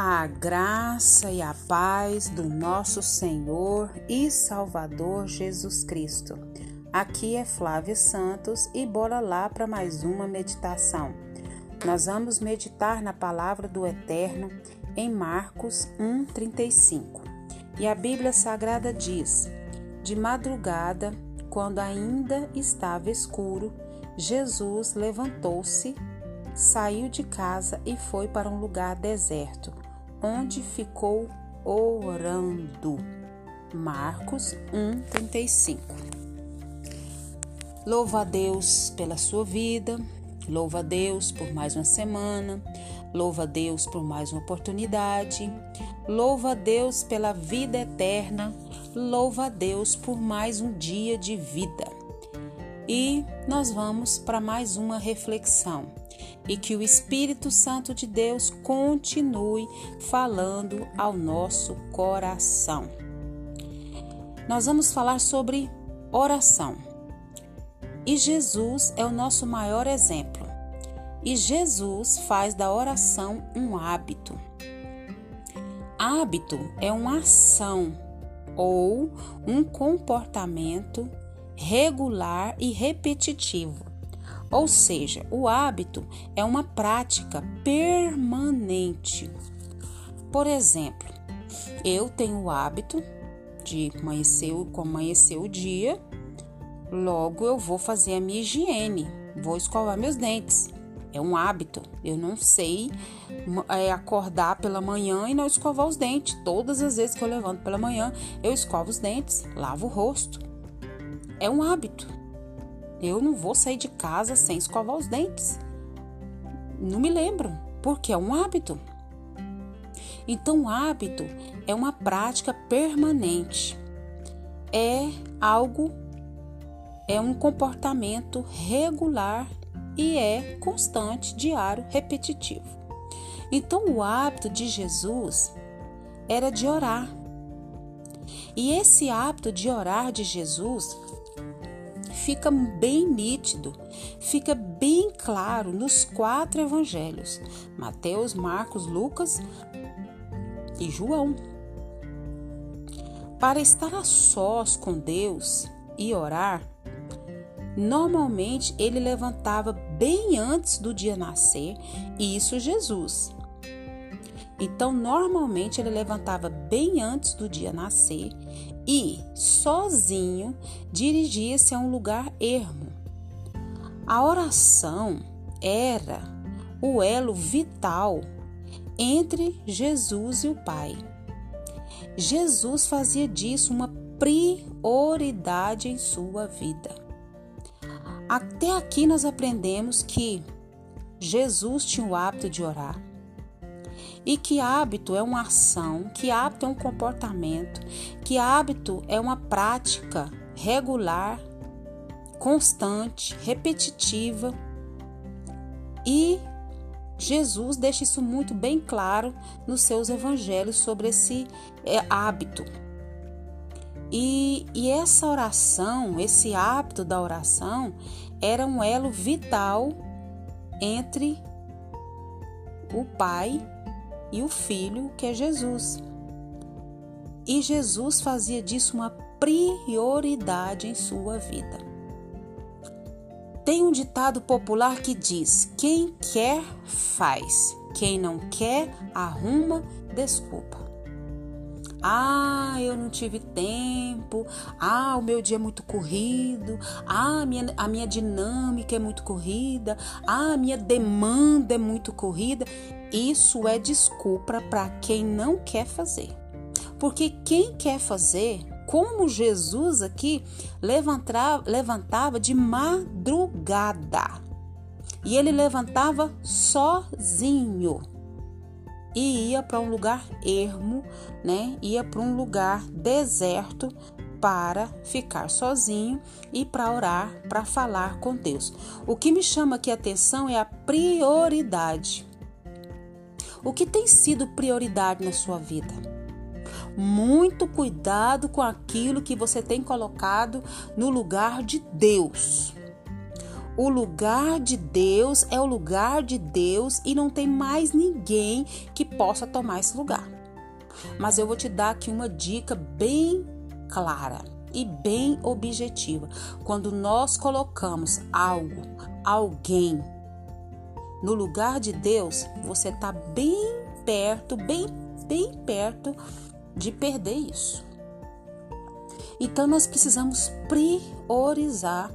A graça e a paz do nosso Senhor e Salvador Jesus Cristo. Aqui é Flávia Santos e bora lá para mais uma meditação. Nós vamos meditar na palavra do Eterno em Marcos 1:35. E a Bíblia Sagrada diz: De madrugada, quando ainda estava escuro, Jesus levantou-se, saiu de casa e foi para um lugar deserto onde ficou orando. Marcos 1:35. Louva a Deus pela sua vida, louva a Deus por mais uma semana, louva a Deus por mais uma oportunidade, louva a Deus pela vida eterna, louva a Deus por mais um dia de vida. E nós vamos para mais uma reflexão e que o Espírito Santo de Deus continue falando ao nosso coração. Nós vamos falar sobre oração. E Jesus é o nosso maior exemplo. E Jesus faz da oração um hábito. Hábito é uma ação ou um comportamento regular e repetitivo ou seja, o hábito é uma prática permanente. Por exemplo, eu tenho o hábito de amanhecer, amanhecer o dia, logo eu vou fazer a minha higiene, vou escovar meus dentes. É um hábito. Eu não sei é, acordar pela manhã e não escovar os dentes. Todas as vezes que eu levanto pela manhã, eu escovo os dentes, lavo o rosto. É um hábito. Eu não vou sair de casa sem escovar os dentes. Não me lembro, porque é um hábito. Então, o hábito é uma prática permanente. É algo, é um comportamento regular e é constante, diário, repetitivo. Então, o hábito de Jesus era de orar. E esse hábito de orar de Jesus fica bem nítido, fica bem claro nos quatro evangelhos: Mateus, Marcos, Lucas e João. Para estar a sós com Deus e orar, normalmente ele levantava bem antes do dia nascer, e isso Jesus. Então, normalmente ele levantava bem antes do dia nascer e, sozinho, dirigia-se a um lugar ermo. A oração era o elo vital entre Jesus e o Pai. Jesus fazia disso uma prioridade em sua vida. Até aqui nós aprendemos que Jesus tinha o hábito de orar. E que hábito é uma ação, que hábito é um comportamento, que hábito é uma prática regular, constante, repetitiva. E Jesus deixa isso muito bem claro nos seus evangelhos sobre esse é, hábito. E, e essa oração, esse hábito da oração, era um elo vital entre o Pai e o Filho, que é Jesus. E Jesus fazia disso uma prioridade em sua vida. Tem um ditado popular que diz: quem quer, faz, quem não quer, arruma desculpa. Ah, eu não tive tempo. Ah, o meu dia é muito corrido. Ah, a minha, a minha dinâmica é muito corrida. Ah, a minha demanda é muito corrida. Isso é desculpa para quem não quer fazer. Porque quem quer fazer, como Jesus aqui levantava, levantava de madrugada. E ele levantava sozinho e ia para um lugar ermo, né? Ia para um lugar deserto para ficar sozinho e para orar, para falar com Deus. O que me chama aqui a atenção é a prioridade. O que tem sido prioridade na sua vida? Muito cuidado com aquilo que você tem colocado no lugar de Deus. O lugar de Deus é o lugar de Deus e não tem mais ninguém que possa tomar esse lugar. Mas eu vou te dar aqui uma dica bem clara e bem objetiva. Quando nós colocamos algo, alguém no lugar de Deus, você está bem perto, bem, bem perto de perder isso. Então nós precisamos priorizar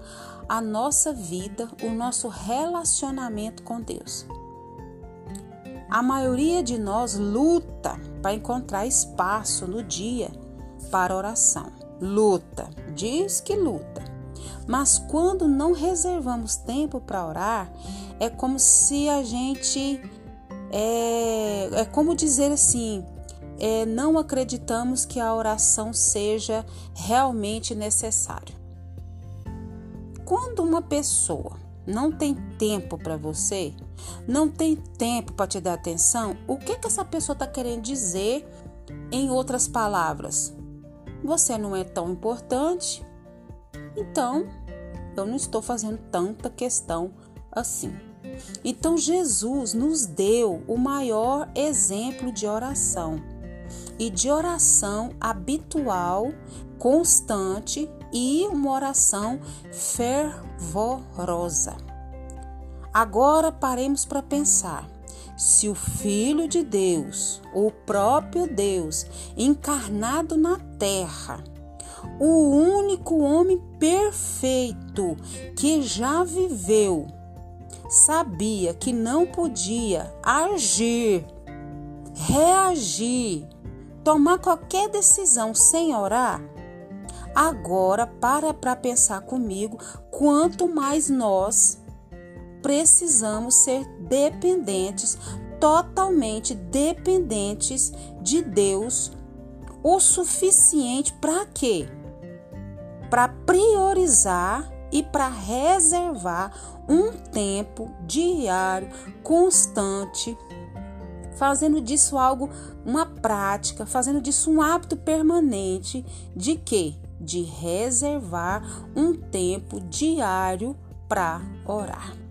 a nossa vida, o nosso relacionamento com Deus. A maioria de nós luta para encontrar espaço no dia para oração. Luta, diz que luta. Mas quando não reservamos tempo para orar, é como se a gente. É, é como dizer assim: é, não acreditamos que a oração seja realmente necessária. Quando uma pessoa não tem tempo para você, não tem tempo para te dar atenção, o que, que essa pessoa está querendo dizer em outras palavras? Você não é tão importante, então eu não estou fazendo tanta questão assim. Então Jesus nos deu o maior exemplo de oração e de oração habitual, constante e uma oração fervorosa. Agora paremos para pensar. Se o Filho de Deus, o próprio Deus, encarnado na terra, o único homem perfeito que já viveu, sabia que não podia agir, reagir, tomar qualquer decisão sem orar, agora para para pensar comigo quanto mais nós precisamos ser dependentes, totalmente dependentes de Deus, o suficiente para quê? Para priorizar e para reservar um tempo diário, constante, fazendo disso algo, uma prática, fazendo disso um hábito permanente de quê? De reservar um tempo diário para orar.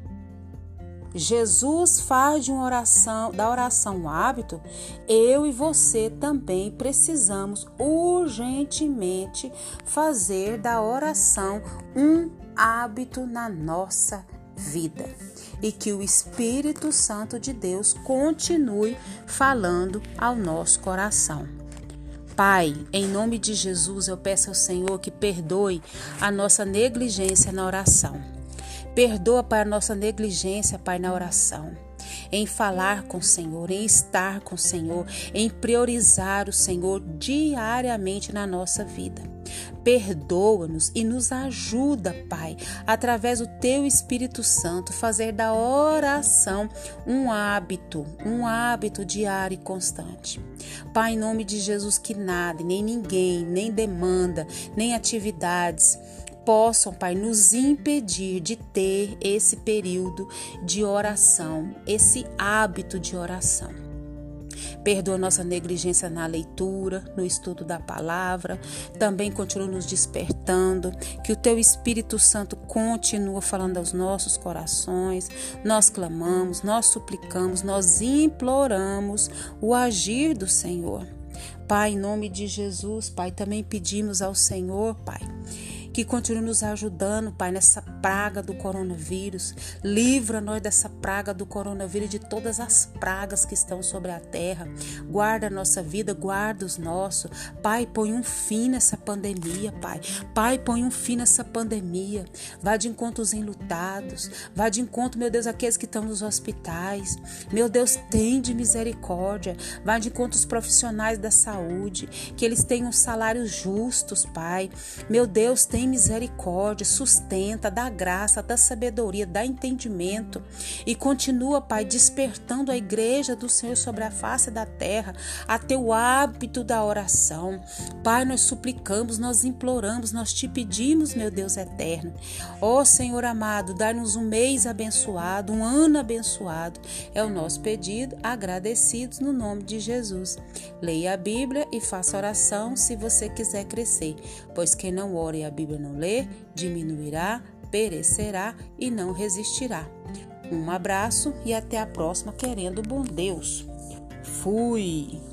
Jesus faz de uma oração, da oração um hábito, eu e você também precisamos urgentemente fazer da oração um hábito na nossa vida. E que o Espírito Santo de Deus continue falando ao nosso coração. Pai, em nome de Jesus, eu peço ao Senhor que perdoe a nossa negligência na oração. Perdoa, Pai, a nossa negligência, Pai, na oração. Em falar com o Senhor, em estar com o Senhor, em priorizar o Senhor diariamente na nossa vida. Perdoa-nos e nos ajuda, Pai, através do Teu Espírito Santo, fazer da oração um hábito, um hábito diário e constante. Pai, em nome de Jesus, que nada, nem ninguém, nem demanda, nem atividades, possam, Pai, nos impedir de ter esse período de oração, esse hábito de oração. Perdoa nossa negligência na leitura, no estudo da palavra. Também continua nos despertando. Que o Teu Espírito Santo continua falando aos nossos corações. Nós clamamos, nós suplicamos, nós imploramos o agir do Senhor. Pai, em nome de Jesus, Pai, também pedimos ao Senhor, Pai que continue nos ajudando, Pai, nessa praga do coronavírus. Livra nós dessa praga do coronavírus e de todas as pragas que estão sobre a terra. Guarda a nossa vida, guarda os nossos. Pai, põe um fim nessa pandemia, Pai. Pai, põe um fim nessa pandemia. Vá de encontro aos enlutados. Vá de encontro, meu Deus, aqueles que estão nos hospitais. Meu Deus, tem de misericórdia. Vá de encontro aos profissionais da saúde. Que eles tenham salários justos, Pai. Meu Deus, tem tem misericórdia, sustenta, dá graça, dá sabedoria, dá entendimento e continua, Pai, despertando a igreja do Senhor sobre a face da terra a ter o hábito da oração. Pai, nós suplicamos, nós imploramos, nós te pedimos, meu Deus eterno. Ó oh, Senhor amado, dá-nos um mês abençoado, um ano abençoado. É o nosso pedido, agradecidos no nome de Jesus. Leia a Bíblia e faça oração se você quiser crescer, pois quem não ore a Bíblia Bíblia não lê, diminuirá perecerá e não resistirá. Um abraço e até a próxima, querendo bom Deus. Fui!